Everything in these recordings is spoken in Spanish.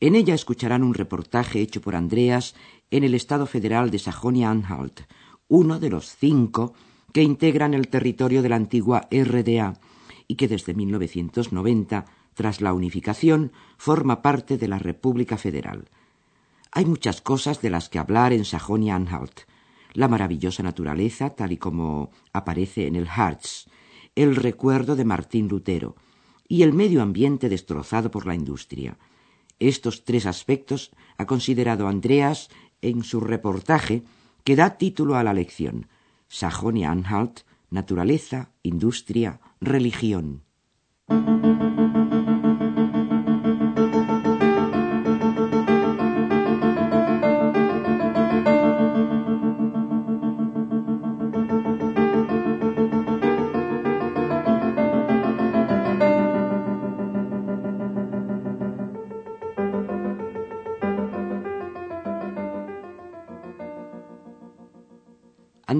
En ella escucharán un reportaje hecho por Andreas en el Estado Federal de Sajonia-Anhalt, uno de los cinco que integran el territorio de la antigua RDA y que desde 1990, tras la unificación, forma parte de la República Federal. Hay muchas cosas de las que hablar en Sajonia-Anhalt. La maravillosa naturaleza, tal y como aparece en el Harz, el recuerdo de Martín Lutero y el medio ambiente destrozado por la industria. Estos tres aspectos ha considerado Andreas en su reportaje que da título a la lección Sajonia-Anhalt, naturaleza, industria, religión.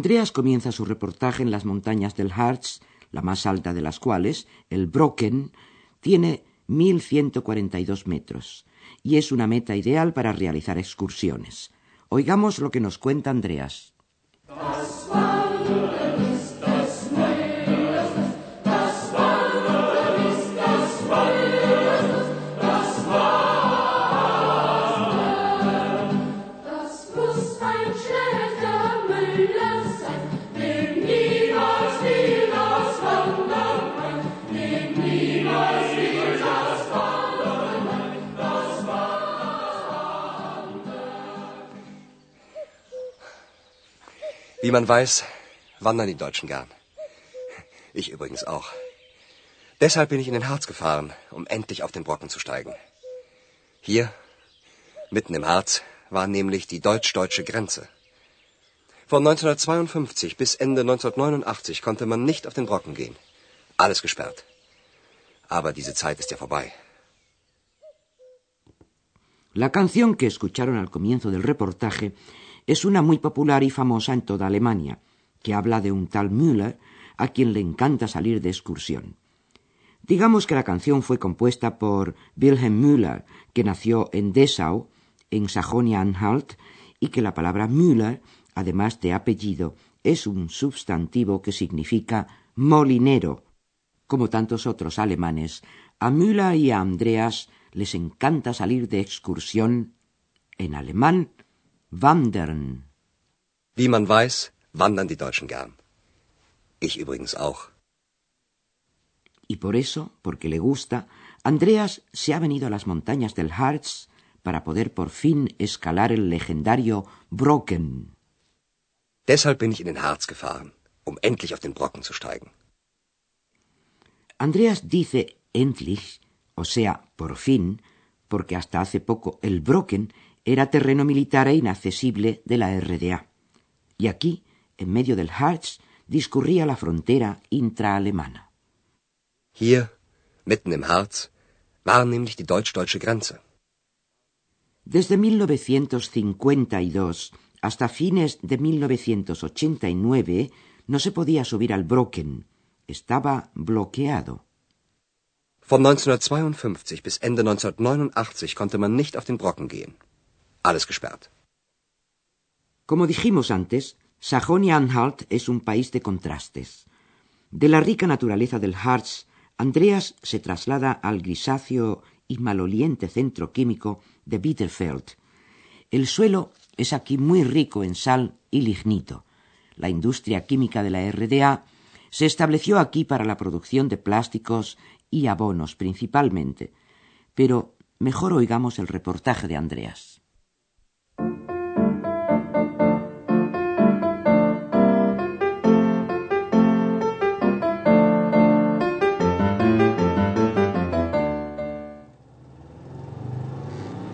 Andreas comienza su reportaje en las montañas del Harz, la más alta de las cuales, el Brocken, tiene 1142 metros y es una meta ideal para realizar excursiones. Oigamos lo que nos cuenta Andreas. Wie man weiß, wandern die Deutschen gern. Ich übrigens auch. Deshalb bin ich in den Harz gefahren, um endlich auf den Brocken zu steigen. Hier, mitten im Harz, war nämlich die deutsch-deutsche Grenze. Von 1952 bis Ende 1989 konnte man nicht auf den Brocken gehen. Alles gesperrt. Aber diese Zeit ist ja vorbei. La canción que escucharon al comienzo del reportaje es una muy popular y famosa en toda Alemania, que habla de un tal Müller a quien le encanta salir de excursión. Digamos que la canción fue compuesta por Wilhelm Müller, que nació en Dessau, en Sajonia-Anhalt, y que la palabra Müller, además de apellido, es un sustantivo que significa molinero. Como tantos otros alemanes, a Müller y a Andreas les encanta salir de excursión, en alemán, wandern. Wie man weiß, wandern die Deutschen gern. Ich übrigens auch. Y por eso, porque le gusta, Andreas se ha venido a las montañas del Harz para poder por fin escalar el legendario Brocken. Deshalb bin ich in den Harz gefahren, um endlich auf den Brocken zu steigen. Andreas dice endlich, o sea, por fin, porque hasta hace poco el Brocken era terreno militar e inaccesible de la RDA. Y aquí, en medio del Harz, discurría la frontera intraalemana. Hier, mitten im Harz, war nämlich die deutsch-deutsche Grenze. Desde 1952 hasta fines de 1989 no se podía subir al Brocken. Estaba bloqueado. Von 1952 bis Ende 1989 konnte man nicht auf den Brocken gehen. Alles gesperrt. Como dijimos antes, Sajonia-Anhalt es un país de contrastes. De la rica naturaleza del Harz, Andreas se traslada al grisáceo y maloliente centro químico de Bitterfeld. El suelo es aquí muy rico en sal y lignito. La industria química de la RDA se estableció aquí para la producción de plásticos y abonos principalmente. Pero mejor oigamos el reportaje de Andreas.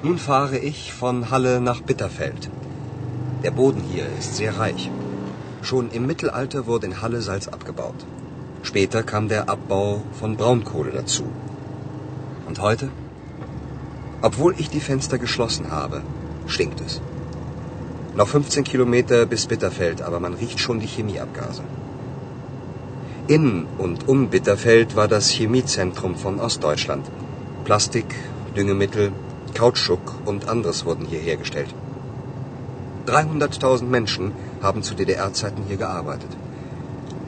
Nun fahre ich von Halle nach Bitterfeld. Der Boden hier ist sehr reich. Schon im Mittelalter wurde in Halle Salz abgebaut. Später kam der Abbau von Braunkohle dazu. Und heute? Obwohl ich die Fenster geschlossen habe, stinkt es. Noch 15 Kilometer bis Bitterfeld, aber man riecht schon die Chemieabgase. In und um Bitterfeld war das Chemiezentrum von Ostdeutschland. Plastik, Düngemittel, Kautschuk und anderes wurden hier hergestellt. 300.000 Menschen haben zu DDR-Zeiten hier gearbeitet.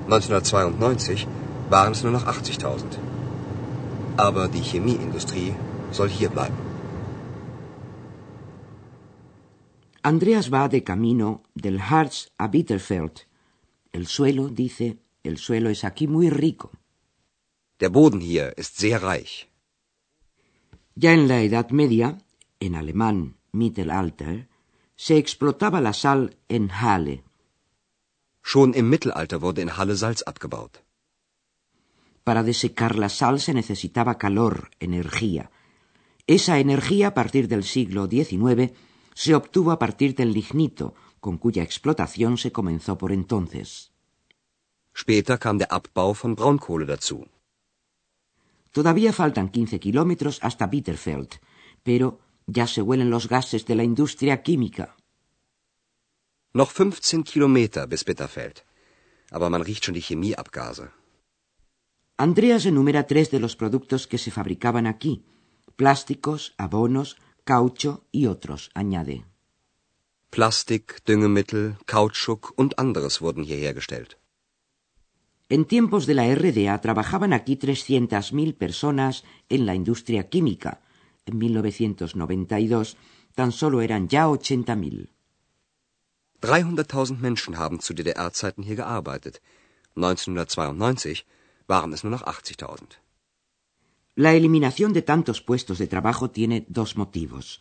1992 waren es nur noch 80.000. Aber die Chemieindustrie soll hier bleiben. Andreas va de camino del Harz a Bitterfeld. El suelo, dice, el suelo es aquí muy rico. Der Boden hier ist sehr reich. Ya en la Edad Media, en alemán Mittelalter, se explotaba la sal en Halle. Schon im Mittelalter wurde in Halle Salz abgebaut. Para desecar la sal se necesitaba calor, energía. Esa energía a partir del siglo XIX se obtuvo a partir del lignito, con cuya explotación se comenzó por entonces. Später kam der Abbau von Braunkohle dazu. Todavía faltan 15 kilómetros hasta Bitterfeld, pero ya se huelen los gases de la industria química. Noch 15 Kilometer bis Bitterfeld. Aber man riecht schon die Chemieabgase. Andreas enumera tres de los productos que se fabricaban aquí: plásticos, abonos, caucho y otros, añade. Plastik, Düngemittel, Kautschuk und anderes wurden hier hergestellt. En tiempos de la RDA trabajaban aquí 300.000 personas en la industria química. En 1992 tan solo eran ya 80.000. 300.000 Menschen haben zu DDR-Zeiten hier gearbeitet. 1992 waren es nur noch 80.000. La eliminación de tantos puestos de trabajo tiene dos motivos.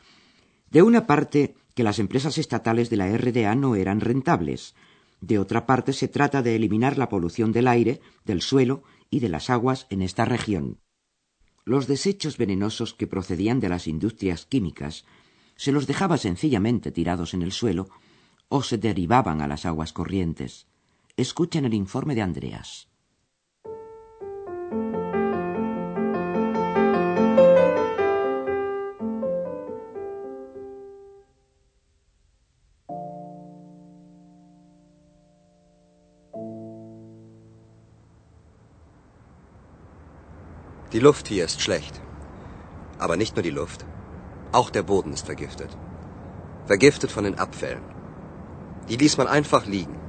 De una parte, que las empresas estatales de la RDA no eran rentables. De otra parte, se trata de eliminar la polución del aire, del suelo y de las aguas en esta región. Los desechos venenosos que procedían de las industrias químicas se los dejaba sencillamente tirados en el suelo o se derivaban a las aguas corrientes. Escuchen el informe de Andreas. Die Luft hier ist schlecht. Aber nicht nur die Luft. Auch der Boden ist vergiftet. Vergiftet von den Abfällen. Die ließ man einfach liegen.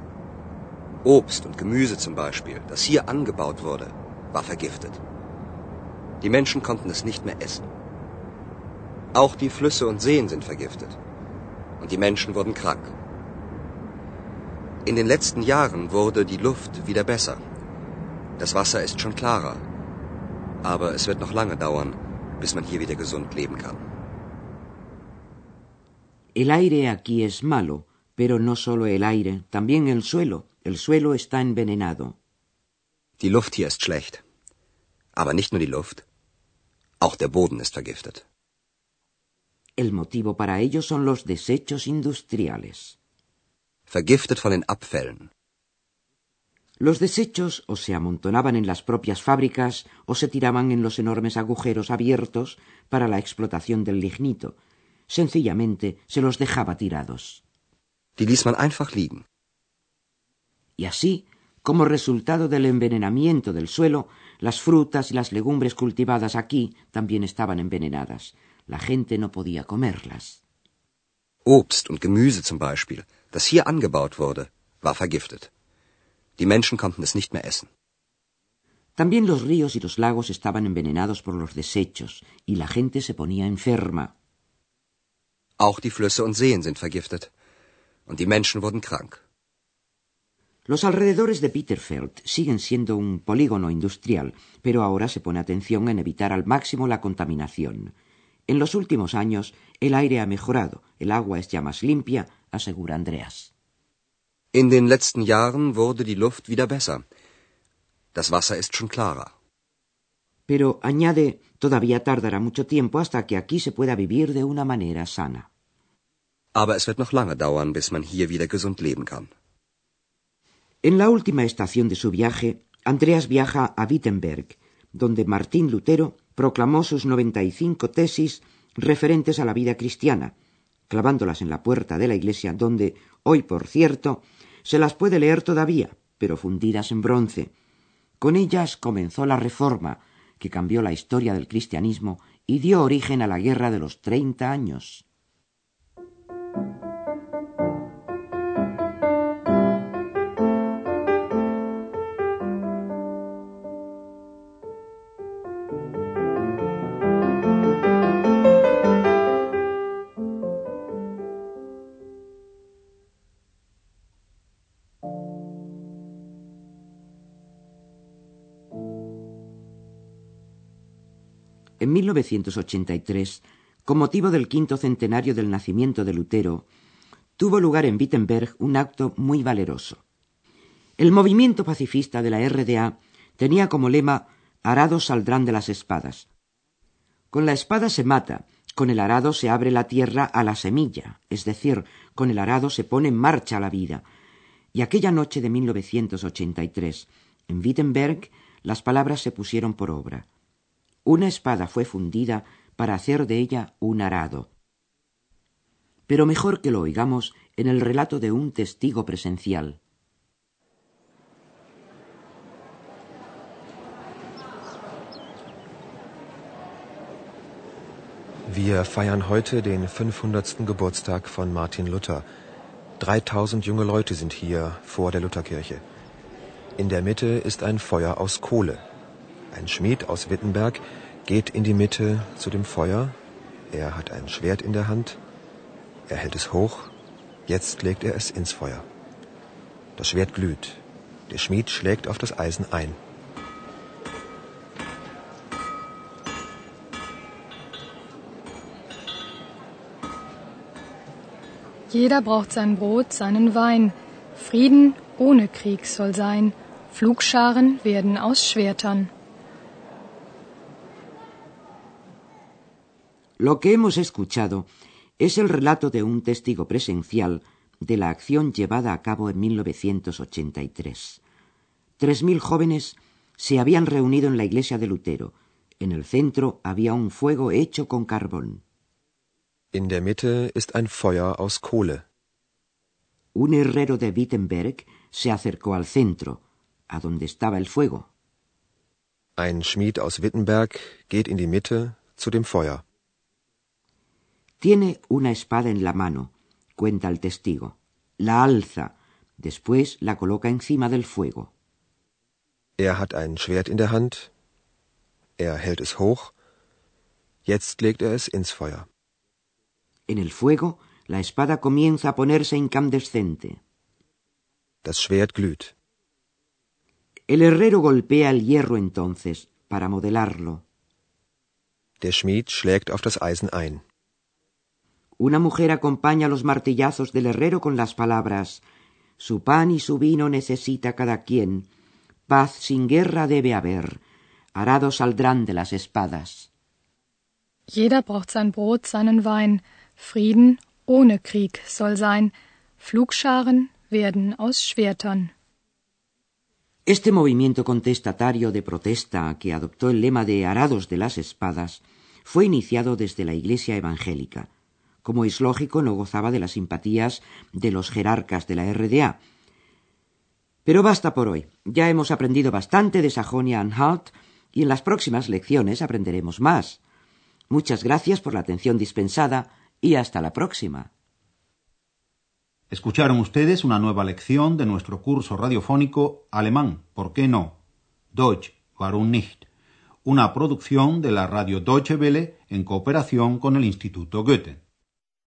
Obst und Gemüse zum Beispiel, das hier angebaut wurde, war vergiftet. Die Menschen konnten es nicht mehr essen. Auch die Flüsse und Seen sind vergiftet. Und die Menschen wurden krank. In den letzten Jahren wurde die Luft wieder besser. Das Wasser ist schon klarer. Aber es wird noch lange dauern, bis man hier wieder gesund leben kann. El aire aquí es malo, pero no solo el aire, también el suelo. El suelo está envenenado. Die Luft hier ist schlecht. Aber nicht nur die Luft. Auch der Boden ist vergiftet. El motivo para ello son los desechos industriales. Vergiftet von den Abfällen. Los desechos o se amontonaban en las propias fábricas o se tiraban en los enormes agujeros abiertos para la explotación del lignito. Sencillamente se los dejaba tirados. Die ließ man einfach liegen. Y así, como resultado del envenenamiento del suelo, las frutas y las legumbres cultivadas aquí también estaban envenenadas. La gente no podía comerlas. Obst und Gemüse zum Beispiel, das hier angebaut wurde, war vergiftet. Die Menschen konnten es nicht mehr essen. También los ríos y los lagos estaban envenenados por los desechos y la gente se ponía enferma. Auch die Flüsse und Seen sind vergiftet. Und die Menschen wurden krank. Los alrededores de Bitterfeld siguen siendo un polígono industrial, pero ahora se pone atención en evitar al máximo la contaminación. En los últimos años el aire ha mejorado, el agua es ya más limpia, asegura Andreas. In den letzten Jahren wurde die Luft wieder besser. Das Wasser ist schon klarer. Pero, añade, todavía tardará mucho tiempo hasta que aquí se pueda vivir de una manera sana. Aber es wird noch lange dauern, bis man hier wieder gesund leben kann. En la última estación de su viaje, Andreas viaja a Wittenberg, donde Martín Lutero proclamó sus 95 tesis referentes a la vida cristiana, clavándolas en la puerta de la iglesia donde, hoy por cierto, se las puede leer todavía, pero fundidas en bronce. Con ellas comenzó la Reforma, que cambió la historia del cristianismo y dio origen a la Guerra de los Treinta Años. En 1983, con motivo del quinto centenario del nacimiento de Lutero, tuvo lugar en Wittenberg un acto muy valeroso. El movimiento pacifista de la RDA tenía como lema Arados saldrán de las espadas. Con la espada se mata, con el arado se abre la tierra a la semilla, es decir, con el arado se pone en marcha la vida. Y aquella noche de 1983, en Wittenberg, las palabras se pusieron por obra. Una espada fue fundida para hacer de ella un arado. Pero mejor que lo oigamos en el relato de un testigo presencial. Wir feiern heute den 500. Geburtstag von Martin Luther. 3000 junge Leute sind hier vor der Lutherkirche. In der Mitte ist ein Feuer aus Kohle. Ein Schmied aus Wittenberg geht in die Mitte zu dem Feuer. Er hat ein Schwert in der Hand. Er hält es hoch. Jetzt legt er es ins Feuer. Das Schwert glüht. Der Schmied schlägt auf das Eisen ein. Jeder braucht sein Brot, seinen Wein. Frieden ohne Krieg soll sein. Flugscharen werden aus Schwertern. Lo que hemos escuchado es el relato de un testigo presencial de la acción llevada a cabo en 1983. Tres mil jóvenes se habían reunido en la iglesia de Lutero. En el centro había un fuego hecho con carbón. In der Mitte ist ein Feuer aus Kohle. Un herrero de Wittenberg se acercó al centro, a donde estaba el fuego. Ein Schmied aus Wittenberg geht in die Mitte zu dem Feuer. Tiene una espada en la mano, cuenta el testigo. La alza, después la coloca encima del fuego. Er hat ein Schwert in der Hand. Er hält es hoch. Jetzt legt er es ins Feuer. En el fuego, la espada comienza a ponerse incandescente. Das Schwert glüht. El herrero golpea el hierro entonces, para modelarlo. Der Schmied schlägt auf das Eisen ein. Una mujer acompaña los martillazos del herrero con las palabras Su pan y su vino necesita cada quien. Paz sin guerra debe haber. Arados saldrán de las espadas. Jeder braucht sein Brot, seinen Wein. Frieden ohne Krieg soll sein. Flugscharen werden aus Schwertern. Este movimiento contestatario de protesta que adoptó el lema de Arados de las Espadas fue iniciado desde la Iglesia evangélica. Como es lógico, no gozaba de las simpatías de los jerarcas de la RDA. Pero basta por hoy. Ya hemos aprendido bastante de Sajonia-Anhalt y en las próximas lecciones aprenderemos más. Muchas gracias por la atención dispensada y hasta la próxima. Escucharon ustedes una nueva lección de nuestro curso radiofónico Alemán, ¿por qué no? Deutsch, warum nicht? Una producción de la radio Deutsche Welle en cooperación con el Instituto Goethe.